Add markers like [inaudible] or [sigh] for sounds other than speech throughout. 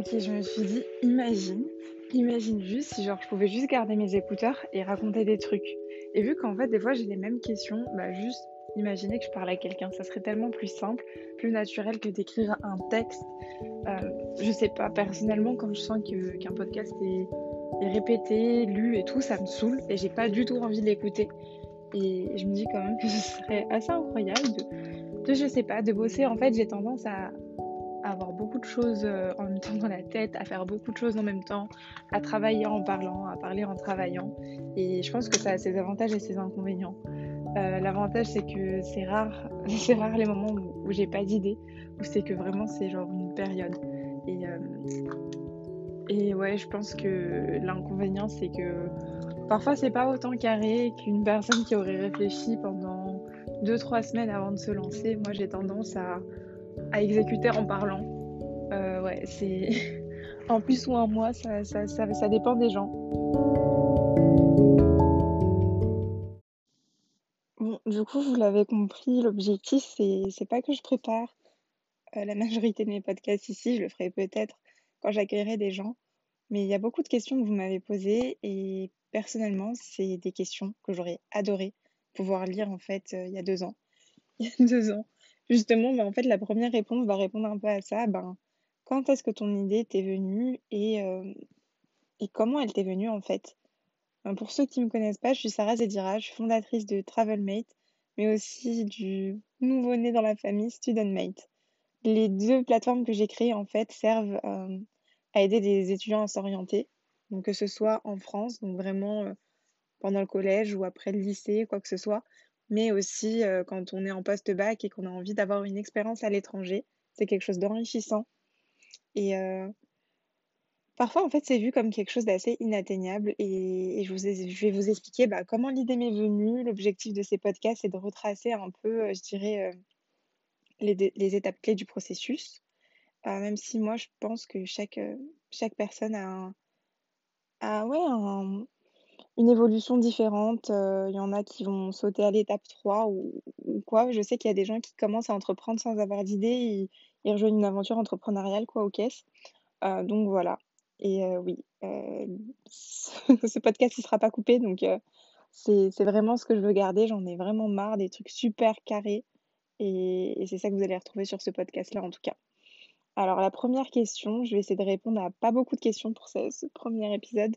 Ok, je me suis dit, imagine, imagine juste si genre je pouvais juste garder mes écouteurs et raconter des trucs. Et vu qu'en fait des fois j'ai les mêmes questions, bah juste imaginer que je parle à quelqu'un, ça serait tellement plus simple, plus naturel que d'écrire un texte. Euh, je sais pas, personnellement quand je sens qu'un podcast est, est répété, lu et tout, ça me saoule et j'ai pas du tout envie de l'écouter. Et je me dis quand même que ce serait assez incroyable de, de je sais pas, de bosser. En fait j'ai tendance à avoir beaucoup de choses euh, en même temps dans la tête, à faire beaucoup de choses en même temps, à travailler en parlant, à parler en travaillant. Et je pense que ça a ses avantages et ses inconvénients. Euh, l'avantage c'est que c'est rare, [laughs] c'est rare les moments où, j'ai pas d'idée, où c'est que vraiment c'est genre une période. Et, euh, et ouais, je pense que l'inconvénient c'est que parfois c'est pas autant carré qu'une personne qui aurait réfléchi pendant 2-3 semaines avant de se lancer. Moi j'ai tendance à à exécuter en parlant. Euh, ouais, c'est [laughs] en plus ou en moi, ça, ça, ça, dépend des gens. Bon, du coup, vous l'avez compris, l'objectif, c'est, c'est pas que je prépare euh, la majorité de mes podcasts ici, je le ferai peut-être quand j'accueillerai des gens. Mais il y a beaucoup de questions que vous m'avez posées et personnellement, c'est des questions que j'aurais adoré pouvoir lire en fait euh, il y a deux ans. [laughs] Il y a deux ans. Justement, bah, en fait, la première réponse va répondre un peu à ça. Ben, quand est-ce que ton idée t'est venue et, euh, comment elle t'est venue en fait? Ben, pour ceux qui ne me connaissent pas, je suis Sarah Zedira, je suis fondatrice de Travelmate, mais aussi du nouveau-né dans la famille StudentMate. Les deux plateformes que j'ai créées en fait servent euh, à aider des étudiants à s'orienter, que ce soit en France, donc vraiment euh, pendant le collège ou après le lycée, quoi que ce soit, mais aussi euh, quand on est en post-bac et qu'on a envie d'avoir une expérience à l'étranger. C'est quelque chose d'enrichissant. Et euh, parfois, en fait, c'est vu comme quelque chose d'assez inatteignable. Et, je, vais vous expliquer bah, comment l'idée m'est venue. L'objectif de ces podcasts, c'est de retracer un peu, euh, je dirais, les, les, étapes clés du processus. même si moi, je pense que chaque, chaque personne a un, a, ouais, un, une évolution différente. Euh, il y en a qui vont sauter à l'étape 3 ou, quoi. Je sais qu'il y a des gens qui commencent à entreprendre sans avoir d'idée. Ils, rejoignent une aventure entrepreneuriale, quoi, aux caisses. Euh, donc voilà. Et euh, oui, [laughs] ce podcast, il sera pas coupé. Donc c'est vraiment ce que je veux garder. J'en ai vraiment marre des trucs super carrés. Et, c'est ça que vous allez retrouver sur ce podcast-là, en tout cas. Alors, la première question, je vais essayer de répondre à pas beaucoup de questions pour ce premier épisode.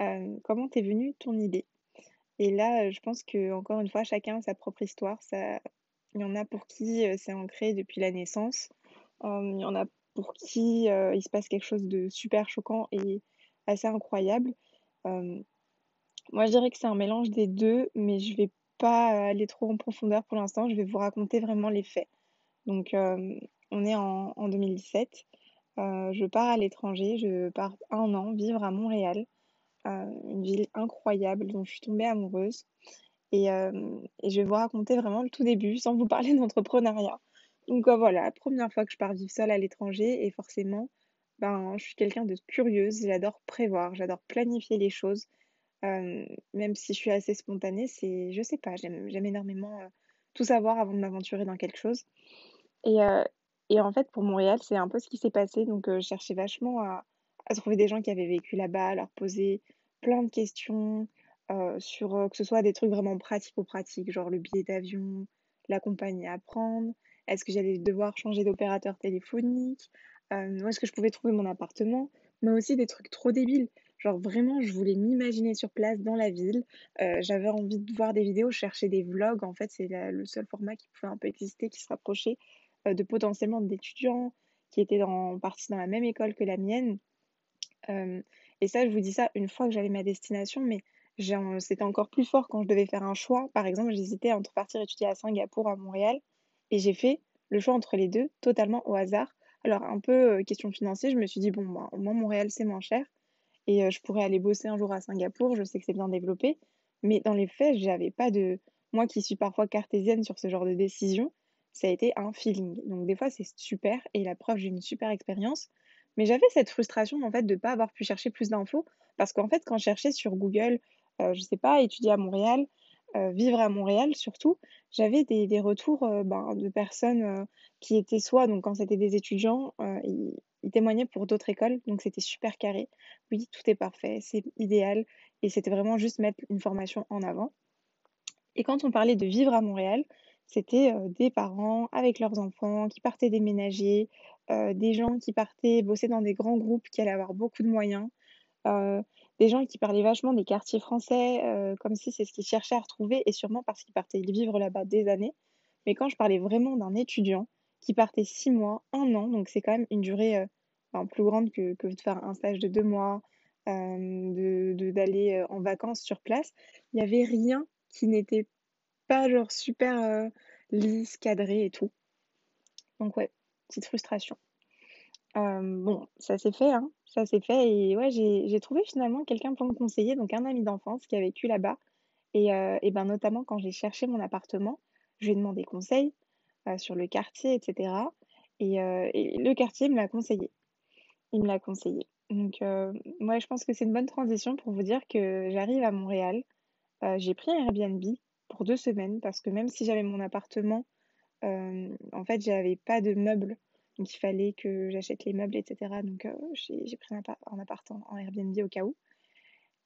Euh, comment t'es venue ton idée? Et là, je pense que encore une fois, chacun a sa propre histoire. Il y en a pour qui euh, c'est ancré depuis la naissance. Euh, il y en a pour qui il se passe quelque chose de super choquant et assez incroyable. moi, je dirais que c'est un mélange des deux, mais je vais pas aller trop en profondeur pour l'instant. Je vais vous raconter vraiment les faits. Donc, on est en 2017. je pars à l'étranger. Je pars un an vivre à Montréal une ville incroyable dont je suis tombée amoureuse. Et, et, je vais vous raconter vraiment le tout début sans vous parler [laughs] d'entrepreneuriat. Donc voilà, la première fois que je pars vivre seule à l'étranger et forcément, ben, je suis quelqu'un de curieuse, j'adore prévoir, j'adore planifier les choses. même si je suis assez spontanée, c'est, je sais pas, j'aime, j'aime énormément tout savoir avant de m'aventurer dans quelque chose. Et, et en fait, pour Montréal, c'est un peu ce qui s'est passé. Donc, je cherchais vachement à, à trouver des gens qui avaient vécu là-bas, leur poser plein de questions euh, sur euh, que ce soit des trucs vraiment pratiques ou pratiques, genre le billet d'avion, la compagnie à prendre, est-ce que j'allais devoir changer d'opérateur téléphonique, euh, où est-ce que je pouvais trouver mon appartement, mais aussi des trucs trop débiles. Genre vraiment, je voulais m'imaginer sur place dans la ville. J'avais envie de voir des vidéos, chercher des vlogs. En fait, c'est le seul format qui pouvait un peu exister, qui se rapprochait de potentiellement d'étudiants qui étaient dans, partis dans la même école que la mienne et ça, je vous dis ça une fois que j'avais ma destination, mais c'était encore plus fort quand je devais faire un choix. Par exemple, j'hésitais entre partir étudier à Singapour, à Montréal, et j'ai fait le choix entre les deux, totalement au hasard. Alors, un peu question financière, je me suis dit, bon, au moins Montréal, c'est moins cher, et je pourrais aller bosser un jour à Singapour, je sais que c'est bien développé, mais dans les faits, j'avais pas de... Moi qui suis parfois cartésienne sur ce genre de décision, ça a été un feeling. Donc des fois, c'est super, et la preuve, j'ai une super expérience, mais j'avais cette frustration en fait de ne pas avoir pu chercher plus d'infos parce qu'en fait quand je cherchais sur Google, euh, je sais pas, étudier à Montréal, vivre à Montréal surtout, j'avais des des retours, heu, ben, de personnes, heu, qui étaient soit donc quand c'était des étudiants, ils ils témoignaient pour d'autres écoles, donc c'était super carré. Oui, tout est parfait, c'est idéal et c'était vraiment juste mettre une formation en avant et quand on parlait de vivre à Montréal, c'était, des parents avec leurs enfants qui partaient déménager, heu, des gens qui partaient bosser dans des grands groupes qui allaient avoir beaucoup de moyens. Heu, des gens qui parlaient vachement des quartiers français, heu, comme si c'est ce qu'ils cherchaient à retrouver et sûrement parce qu'ils partaient vivre là-bas des années. Mais quand je parlais vraiment d'un étudiant qui partait 6 mois, un an, donc c'est quand même une durée, plus grande que de faire un stage de 2 mois, hem, de d'aller, en vacances sur place. Il y avait rien qui n'était pas genre super, lisse, cadré et tout. Donc ouais, petite frustration. Hem, bon, ça s'est fait, hein, ça s'est fait et ouais, j'ai trouvé finalement quelqu'un pour me conseiller, donc un ami d'enfance qui a vécu là-bas et et ben, notamment quand j'ai cherché mon appartement, je lui ai demandé conseil, heu, sur le quartier et cetera et le quartier me l'a conseillé. Il me l'a conseillé. Donc ouais, je pense que c'est une bonne transition pour vous dire que j'arrive à Montréal. J'ai pris un Airbnb pour 2 semaines parce que même si j'avais mon appartement, en fait, j'avais pas de meubles. Donc il fallait que j'achète les meubles et cetera. Donc heu, j'ai pris un un appart en Airbnb au cas où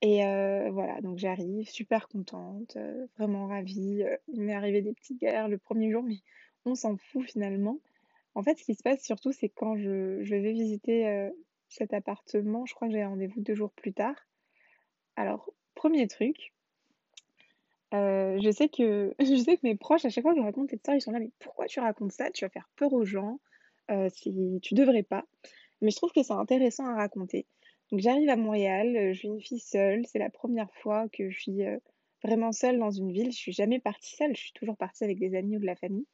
et heu, voilà, donc j'arrive super contente, heu, vraiment ravie, il m'est arrivé des petites galères le premier jour, mais on s'en fout finalement. En fait, ce qui se passe surtout, c'est quand je je vais visiter, cet appartement, je crois que j'ai rendez-vous 2 jours plus tard. Alors, premier truc, heu, je sais que [laughs] je sais que mes proches, à chaque fois que je raconte cette histoire, ils sont là: «Mais pourquoi tu racontes ça? Tu vas faire peur aux gens, heu, c'est tu devrais pas». Mais je trouve que c'est intéressant à raconter. Donc j'arrive à Montréal, heu, je suis une fille seule, c'est la première fois que je suis, vraiment seule dans une ville. Je suis jamais partie seule, je suis toujours partie avec des amis ou de la famille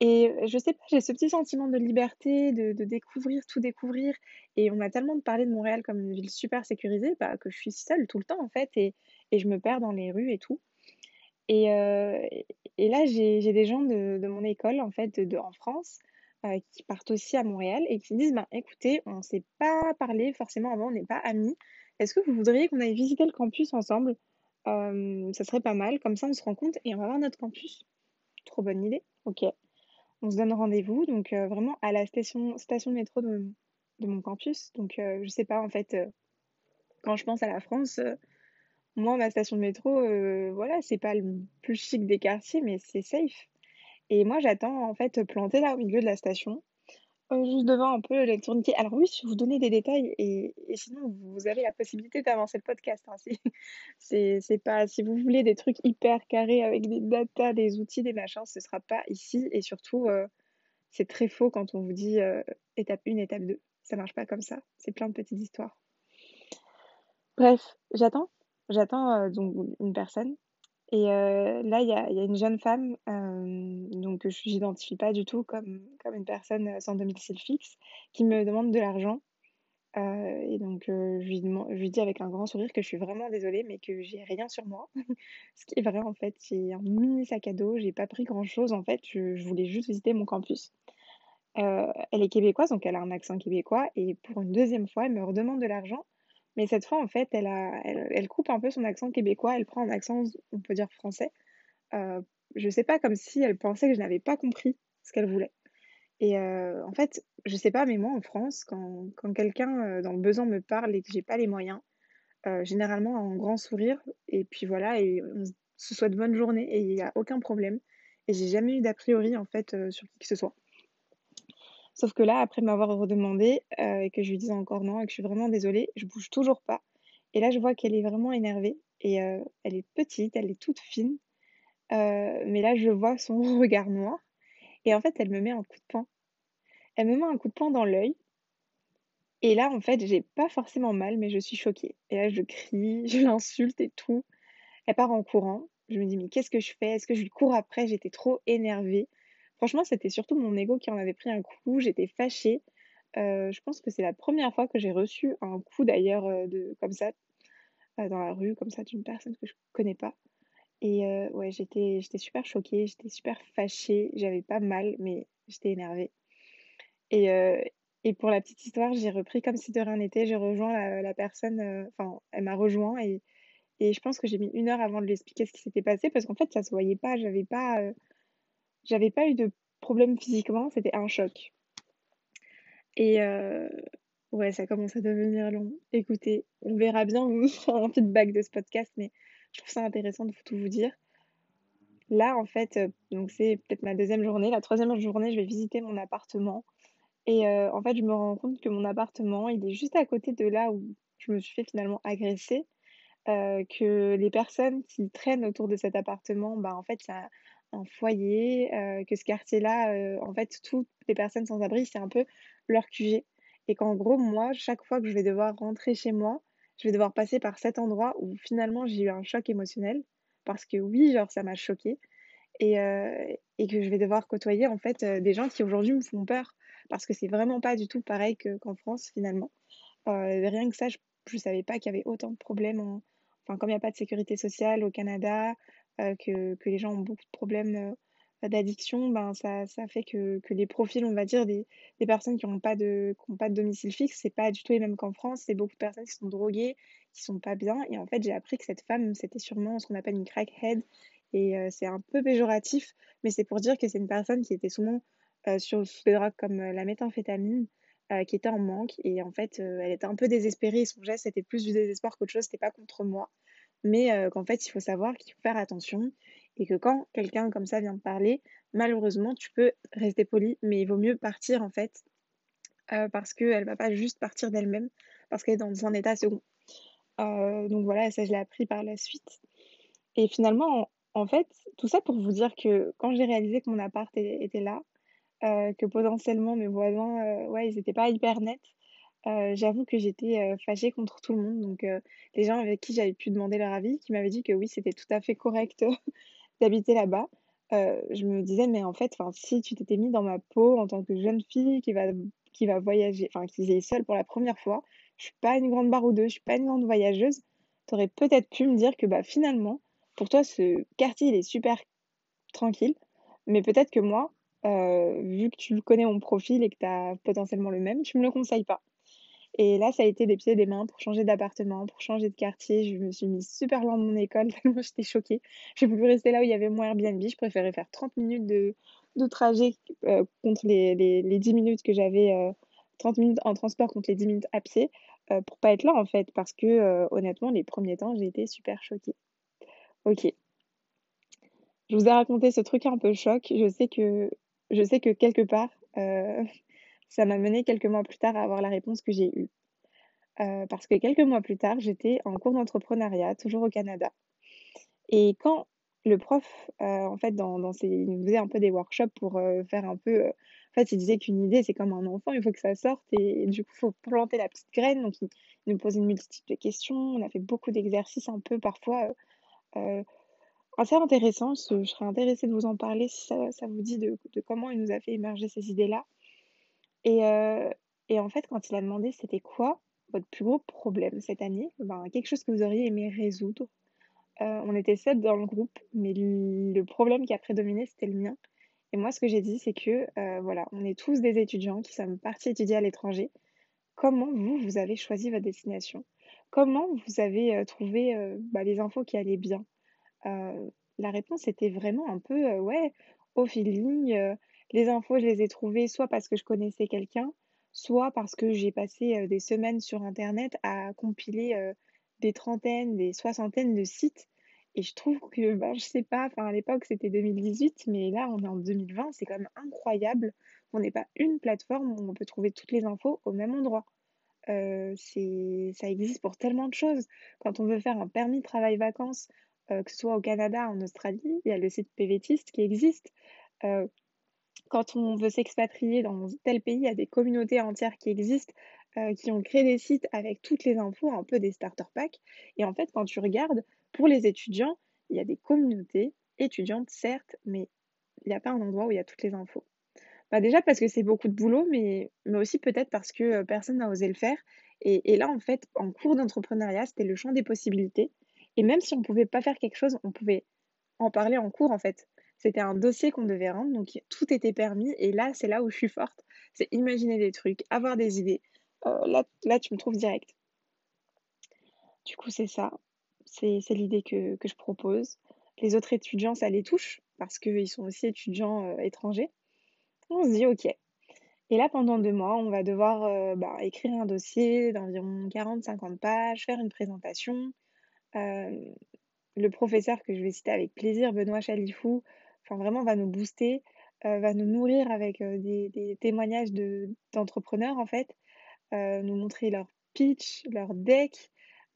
et je sais pas, j'ai ce petit sentiment de liberté, de découvrir, tout découvrir et on m'a tellement parlé de Montréal comme une ville super sécurisée, bah, que je suis seule tout le temps en fait et je me perds dans les rues et tout et heu et là j'ai des gens de mon école en fait, de en France, heu, qui partent aussi à Montréal et qui disent: «Ben, écoutez, on s'est pas parlé forcément avant, on n'est pas amis. Est-ce que vous voudriez qu'on aille visiter le campus ensemble? Ça serait pas mal, comme ça on se rencontre et on va voir notre campus». Trop bonne idée, OK. On se donne rendez-vous donc heu, vraiment à la station de métro de de mon campus donc heu, je sais pas en fait, quand je pense à la France, moi ma station de métro, heu, voilà, c'est pas le plus chic des quartiers mais c'est safe et moi j'attends en fait, plantée là au milieu de la station, heu, juste devant un peu les tourniquets. Alors oui, je vais vous donner des détails et et sinon vous avez la possibilité d'avancer le podcast, hein, [laughs] c'est c'est pas si vous voulez des trucs hyper carrés avec des datas, des outils, des machins, ce sera pas ici et surtout, heu c'est très faux quand on vous dit, étape 1, étape 2. Ça marche pas comme ça, c'est plein de petites histoires. Bref, j'attends, j'attends, heu, donc une personne. Et heu, là, il y a une jeune femme, hem, donc que je j'identifie pas du tout comme comme une personne, sans domicile fixe, qui me demande de l'argent, et donc je lui dis avec un grand sourire que je suis vraiment désolée, mais que j'ai rien sur moi. [laughs] Ce qui est vrai, en fait, j'ai un mini sac à dos, j'ai pas pris grand chose, en fait, je voulais juste visiter mon campus. Elle est québécoise, donc elle a un accent québécois. Et pour une deuxième fois, elle me redemande de l'argent, mais cette fois, en fait, elle elle coupe un peu son accent québécois, elle prend un accent, on peut dire français. Heu, je sais pas, comme si elle pensait que je n'avais pas compris ce qu'elle voulait et heu, en fait, je sais pas, mais moi, en France, quand quand quelqu'un, heu, dans le besoin me parle et que j'ai pas les moyens, heu, généralement un grand sourire et puis voilà et on se souhaite bonne journée et il y a aucun problème et j'ai jamais eu d'a priori, en fait, sur qui que ce soit. Sauf que là, après m'avoir redemandé, heu, et que je lui dise encore non et que je suis vraiment désolée, je bouge toujours pas et là, je vois qu'elle est vraiment énervée et heu, elle est petite, elle est toute fine, heu, mais là, je vois son [laughs] regard noir et en fait, elle me met un coup de poing. Elle me met un coup de poing dans l'œil et là, en fait, j'ai pas forcément mal, mais je suis choquée et là, je crie, [laughs] je l'insulte et tout. Elle part en courant. Je me dis: «Mais qu'est-ce que je fais? Est-ce que je lui cours après?» J'étais trop énervée. Franchement, c'était surtout mon ego qui en avait pris un coup, j'étais fâchée. Heu, je pense que c'est la première fois que j'ai reçu un coup d'ailleurs, de comme ça, heu, dans la rue, comme ça, d'une personne que je connais pas et ouais, j'étais super choquée, j'étais super fâchée, j'avais pas mal, mais j'étais énervée et et pour la petite histoire, j'ai repris comme si de rien n'était. J'ai rejoint la la personne, enfin, elle m'a rejoint et et je pense que j'ai mis une heure avant de lui expliquer ce qui s'était passé parce qu'en fait, ça se voyait pas. J'avais pas, j'avais pas eu de problème physiquement, c'était un choc et heu, ouais, ça commence à devenir long. Écoutez, on verra bien, un feedback de ce podcast, mais je trouve ça intéressant de tout vous dire. Là, en fait, heu, donc c'est peut-être ma deuxième journée. La troisième journée, je vais visiter mon appartement et heu, en fait, je me rends compte que mon appartement, il est juste à côté de là où je me suis fait finalement agresser que les personnes qui traînent autour de cet appartement, bah, en fait, c'est un foyer, heu, que ce quartier-là, heu, en fait, toutes les personnes sans abri, c'est un peu leur QG et qu'en gros, moi, chaque fois que je vais devoir rentrer chez moi, je vais devoir passer par cet endroit où finalement j'ai eu un choc émotionnel parce que oui, genre ça m'a choquée et heu et que je vais devoir côtoyer, en fait, des gens qui aujourd'hui me font peur parce que c'est vraiment pas du tout pareil que qu'en France, finalement. Rien que ça, je je savais pas qu'il y avait autant de problèmes en enfin, comme il y a pas de sécurité sociale au Canada, que que les gens ont beaucoup de problèmes, heu, d'addiction, ben, ça ça fait que que les profils, on va dire, des des personnes qui ont pas de pas de domicile fixe, c'est pas du tout les mêmes qu'en France. C'est beaucoup de personnes qui sont droguées, qui sont pas bien. Et en fait, j'ai appris que cette femme, c'était sûrement ce qu'on appelle une crackhead. Et heu, c'est un peu péjoratif, mais c'est pour dire que c'est une personne qui était souvent, sur des drogues comme, la méthamphétamine qui était en manque. Et en fait, elle était un peu désespérée. Son geste c'était plus du désespoir qu'autre chose, c'était pas contre moi. Mais heu, qu'en fait, il faut savoir qu'il faut faire attention et que quand quelqu'un comme ça vient te parler, malheureusement, tu peux rester poli, mais il vaut mieux partir en fait, heu, parce qu'elle va pas juste partir d'elle-même, parce qu'elle est dans un état second. Heu, donc voilà, ça je l'ai appris par la suite et finalement, en fait, tout ça pour vous dire que quand j'ai réalisé que mon appart était là, que potentiellement mes voisins, ouais, ils étaient pas hyper nets. Heu, j'avoue que j'étais, heu, fâchée contre tout le monde, donc heu, les gens avec qui j'avais pu demander leur avis, qui m'avaient dit que oui, c'était tout à fait correct [laughs] d'habiter là-bas. Heu, je me disais: «Mais en fait, si tu t'étais mis dans ma peau en tant que jeune fille qui va qui va voyager, enfin, qui est seule pour la première fois, je suis pas une grande baroudeuse, je suis pas une grande voyageuse. Tu aurais peut-être pu me dire que, bah, finalement, pour toi, ce quartier, il est super tranquille, mais peut-être que moi, vu que tu connais mon profil et que tu as potentiellement le même, tu me le conseilles pas. Et là, ça a été des pieds et des mains pour changer d'appartement, pour changer de quartier. Je me suis mise super loin de mon école [laughs] tellement j'étais choquée. J'ai voulu rester là où il y avait mon Airbnb. Je préférais faire 30 minutes de trajet, heu, contre les les les 10 minutes que j'avais, heu, 30 minutes en transport contre les 10 minutes à pied, heu, pour pas être là, en fait. Parce que, heu, honnêtement, les premiers temps, j'ai été super choquée. OK. Je vous ai raconté ce truc un peu choc. Je sais que je sais que quelque part, ça m'a mené quelques mois plus tard à avoir la réponse que j'ai eue. Heu, parce que quelques mois plus tard, j'étais en cours d'entrepreneuriat, toujours au Canada et quand le prof, heu, en fait, dans il nous faisait un peu des workshops pour, heu, faire un peu, en fait, il disait qu'une idée, c'est comme un enfant, il faut que ça sorte et du coup, il faut planter la petite graine donc il nous posait une multitude de questions. On a fait beaucoup d'exercices un peu parfois, assez intéressants. Je serais intéressée de vous en parler si ça vous dit de comment il nous a fait émerger ces idées-là et heu et en fait, quand il a demandé: «C'était quoi votre plus gros problème cette année?» ben, quelque chose que vous auriez aimé résoudre. Heu, on était 7 dans le groupe, mais le problème qui a prédominé, c'était le mien et moi, ce que j'ai dit, c'est que, heu, voilà, on est tous des étudiants qui sommes partis étudier à l'étranger. Comment vous, vous avez choisi votre destination? Comment vous avez, trouvé, bah, les infos qui allaient bien? La réponse était vraiment un peu, ouais, au feeling, les infos, je les ai trouvées soit parce que je connaissais quelqu'un, soit parce que j'ai passé, heu, des semaines sur internet à compiler, heu, des trentaines, des soixantaines de sites et je trouve que, [laughs] ben, je sais pas, à l'époque, c'était 2018, mais là, on est en 2020, c'est quand même incroyable qu'on n'ait pas une plateforme où on peut trouver toutes les infos au même endroit. C'est ça existe pour tellement de choses. Quand on veut faire un permis de travail-vacances, que ce soit au Canada, en Australie, il y a le site PVTist qui existe. Quand on veut s'expatrier dans tel pays, il y a des communautés entières qui existent, heu, qui ont créé des sites avec toutes les infos, un peu des starter packs et en fait, quand tu regardes, pour les étudiants, il y a des communautés étudiantes, certes, mais il y a pas un endroit où il y a toutes les infos. Bah, déjà parce que c'est beaucoup de boulot, mais aussi peut-être parce que, heu, personne n'a osé le faire et et là, en fait, en cours d'entrepreneuriat, c'était le champ des possibilités et même si on pouvait pas faire quelque chose, on pouvait en parler en cours, en fait. C'était un dossier qu'on devait rendre, donc tout était permis et là, c'est là où je suis forte. C'est imaginer des trucs, avoir des idées. Heu, là là, tu me trouves direct. Du coup, c'est ça. c'est l'idée que, que je propose. Les autres étudiants, ça les touche parce qu'ils sont aussi étudiants euh, étrangers. On se dit OK. Et là, pendant deux mois, on va devoir euh, bah, écrire un dossier d'environ 40-50 pages, faire une présentation. Euh, le professeur que je vais citer avec plaisir, Benoît Chalifou, vraiment va nous booster, va nous nourrir avec des, des, témoignages d'entrepreneurs en fait, nous montrer leur pitch, leur deck,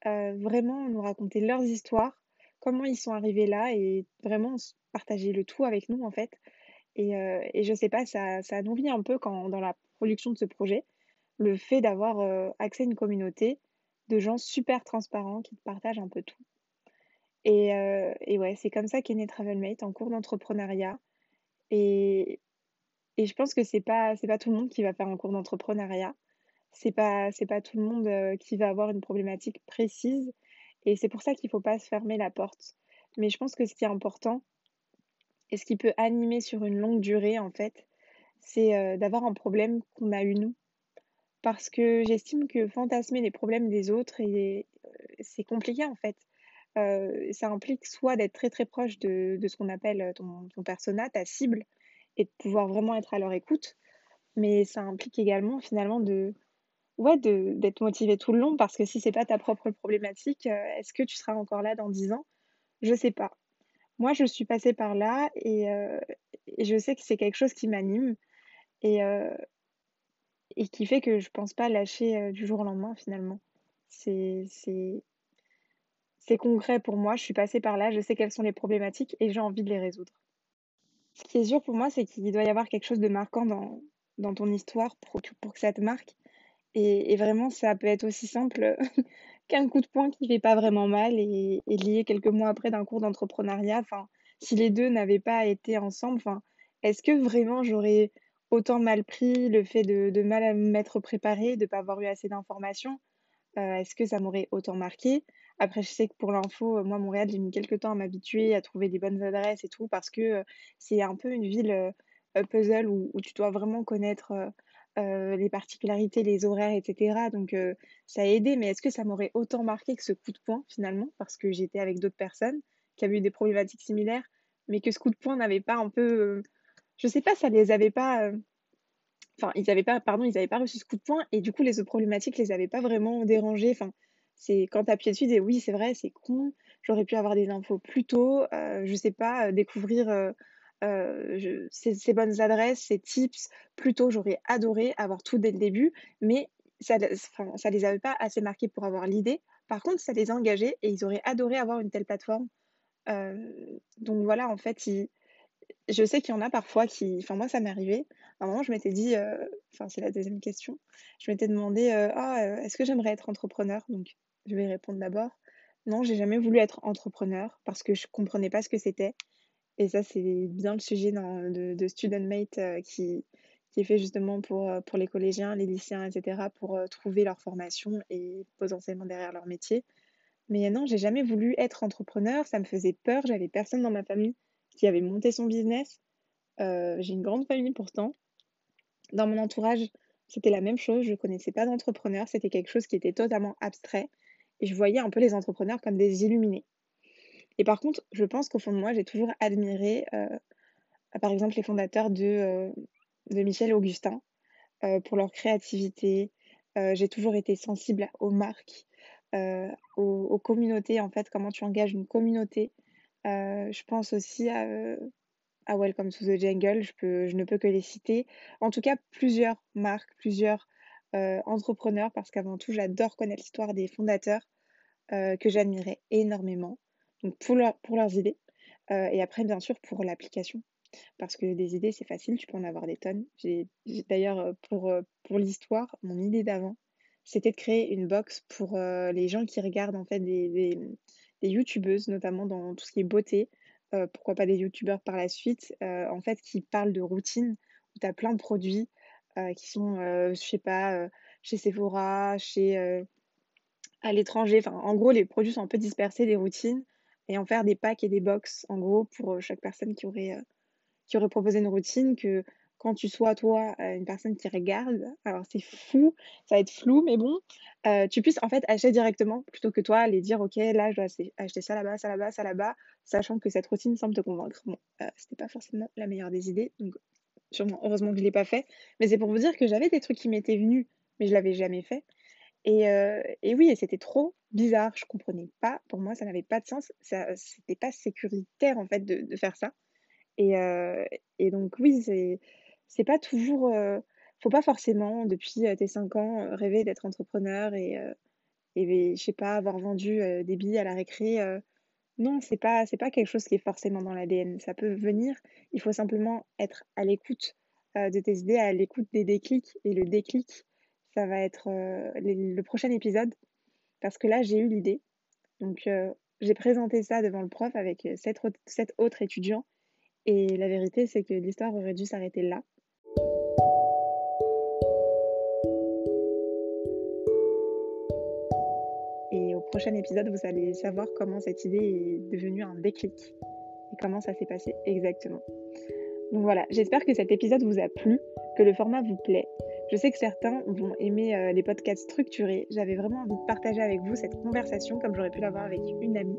vraiment nous raconter leurs histoires, comment ils sont arrivés là et vraiment partager le tout avec nous en fait. Et, euh, et je sais pas, ça, ça nourrit un peu quand, dans la production de ce projet, le fait d'avoir euh, accès à une communauté de gens super transparents qui partagent un peu tout. Et, euh, et ouais, c'est comme ça qu'est né Travelmate en cours d'entrepreneuriat. Et, et je pense que c'est pas, c'est pas tout le monde qui va faire un cours d'entrepreneuriat. C'est pas, c'est pas tout le monde qui va avoir une problématique précise. Et c'est pour ça qu'il faut pas se fermer la porte. Mais je pense que ce qui est important, et ce qui peut animer sur une longue durée, en fait, c'est euh, d'avoir un problème qu'on a eu nous. Parce que j'estime que fantasmer les problèmes des autres, euh, c'est compliqué en fait. Ça implique soit d'être très très proche de, de ce qu'on appelle ton, ton persona, ta cible, et de pouvoir vraiment être à leur écoute. Mais ça implique également finalement de, ouais, de, d'être motivé tout le long parce que si c'est pas ta propre problématique, est-ce que tu seras encore là dans 10 ans? Je sais pas. Moi, je suis passée par là et, je sais que c'est quelque chose qui m'anime et, et qui fait que je pense pas lâcher du jour au lendemain finalement. C'est, concret pour moi, je suis passée par là, je sais quelles sont les problématiques et j'ai envie de les résoudre. Ce qui est sûr pour moi, c'est qu'il doit y avoir quelque chose de marquant dans, dans ton histoire pour, pour que ça te marque. Et, vraiment, ça peut être aussi simple [laughs] qu'un coup de poing qui fait pas vraiment mal et, lié quelques mois après d'un cours d'entrepreneuriat. Enfin, si les deux n'avaient pas été ensemble, enfin, est-ce que vraiment j'aurais autant mal pris le fait de, de mal m'être préparée, de ne pas avoir eu assez d'informations? Euh, Est-ce que ça m'aurait autant marqué? Après, je sais que pour l'info, moi, Montréal, j'ai mis quelques temps à m'habituer, à trouver des bonnes adresses et tout, parce que euh, c'est un peu une ville euh, puzzle où, tu dois vraiment connaître euh, les particularités, les horaires, etc. Donc euh, ça a aidé, mais est-ce que ça m'aurait autant marqué que ce coup de poing finalement? Parce que j'étais avec d'autres personnes qui avaient eu des problématiques similaires, mais que ce coup de poing n'avait pas un peu. Euh, je sais pas, ça les avait pas. Enfin, ils avaient pas, pardon, ils avaient pas reçu ce coup de poing et du coup les autres problématiques les avaient pas vraiment dérangés. Enfin, c'est quand t'appuies dessus, et oui, c'est vrai, c'est con, j'aurais pu avoir des infos plus tôt, je sais pas, découvrir euh, ces, bonnes adresses, ces tips, plutôt j'aurais adoré avoir tout dès le début, mais ça, enfin, ça les avait pas assez marqués pour avoir l'idée. Par contre, ça les engagés et ils auraient adoré avoir une telle plateforme. Euh, donc voilà, en fait, je sais qu'il y en a parfois qui, enfin moi ça m'est arrivé. À un moment, je m'étais dit, euh, enfin c'est la deuxième question, je m'étais demandé, ah, est-ce que j'aimerais être entrepreneur? Donc je vais répondre d'abord. Non, j'ai jamais voulu être entrepreneur parce que je comprenais pas ce que c'était. Et ça, c'est bien le sujet de, de Student Mate euh, qui, est fait justement pour, euh, les collégiens, les lycéens, etc., pour euh, trouver leur formation et potentiellement derrière leur métier. Mais non, j'ai jamais voulu être entrepreneur, ça me faisait peur, j'avais personne dans ma famille qui avait monté son business. j'ai une grande famille pourtant. Dans mon entourage, c'était la même chose, je ne connaissais pas d'entrepreneur, c'était quelque chose qui était totalement abstrait. Et je voyais un peu les entrepreneurs comme des illuminés. Et par contre, je pense qu'au fond de moi, j'ai toujours admiré, euh, par exemple, les fondateurs de, euh, de Michel Augustin euh, pour leur créativité. j'ai toujours été sensible aux marques, aux, communautés, en fait, comment tu engages une communauté. je pense aussi à, à, Welcome to the Jungle, je, ne peux que les citer. En tout cas, plusieurs marques, plusieurs entrepreneurs, parce qu'avant tout, j'adore connaître l'histoire des fondateurs que j'admirais énormément donc pour, pour leurs idées. Euh, et après, bien sûr, pour l'application. Parce que des idées, c'est facile, tu peux en avoir des tonnes. J'ai, d'ailleurs, euh, pour, euh, l'histoire, mon idée d'avant, c'était de créer une box pour les gens qui regardent en fait des, youtubeuses, notamment dans tout ce qui est beauté. pourquoi pas des youtubeurs par la suite, en fait, qui parlent de routine, où tu as plein de produits qui sont, je sais pas, chez Sephora, chez à l'étranger. Enfin, en gros, les produits sont un peu dispersés, des routines et en faire des packs et des box, en gros, pour euh, chaque personne qui aurait, euh, qui aurait proposé une routine, que quand tu sois, toi, euh, une personne qui regarde, alors c'est fou, ça va être flou, mais bon, euh, tu puisses en fait acheter directement plutôt que toi aller dire ok là je dois acheter ça là-bas, ça là-bas, ça là-bas, sachant que cette routine semble te convaincre. Bon, euh, c'était pas forcément la meilleure des idées, donc sûrement heureusement que je l'ai pas fait, mais c'est pour vous dire que j'avais des trucs qui m'étaient venus, mais je l'avais jamais fait. Et, et oui, c'était trop bizarre, je comprenais pas. Pour moi, ça n'avait pas de sens. Ça, c'était pas sécuritaire en fait de, faire ça. Et, et donc oui, c'est pas toujours, faut pas forcément depuis tes 5 ans rêver d'être entrepreneur et, et je sais pas avoir vendu des billets à la récré. Non, c'est pas pas quelque chose qui est forcément dans l'ADN. Ça peut venir. Il faut simplement être à l'écoute de tes idées, à l'écoute des déclics. Et le déclic, ça va être le prochain épisode parce que là j'ai eu l'idée. Donc j'ai présenté ça devant le prof avec sept autres étudiants. Et la vérité, c'est que l'histoire aurait dû s'arrêter là. Prochain épisode, vous allez savoir comment cette idée est devenue un déclic et comment ça s'est passé exactement. Donc voilà, j'espère que cet épisode vous a plu, que le format vous plaît. Je sais que certains vont aimer euh, les podcasts structurés. J'avais vraiment envie de partager avec vous cette conversation comme j'aurais pu l'avoir avec une amie,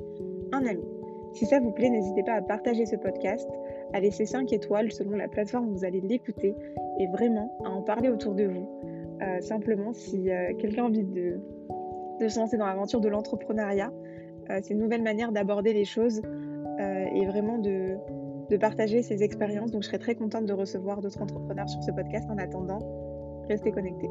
un ami. Si ça vous plaît, n'hésitez pas à partager ce podcast, à laisser 5 étoiles selon la plateforme où vous allez l'écouter et vraiment à en parler autour de vous. Euh, simplement, si euh, quelqu'un a envie de de se lancer dans l'aventure de l'entrepreneuriat. Euh, c'est une nouvelle manière d'aborder les choses euh, et vraiment de, de partager ses expériences. Donc je serais très contente de recevoir d'autres entrepreneurs sur ce podcast. En attendant, restez connectés.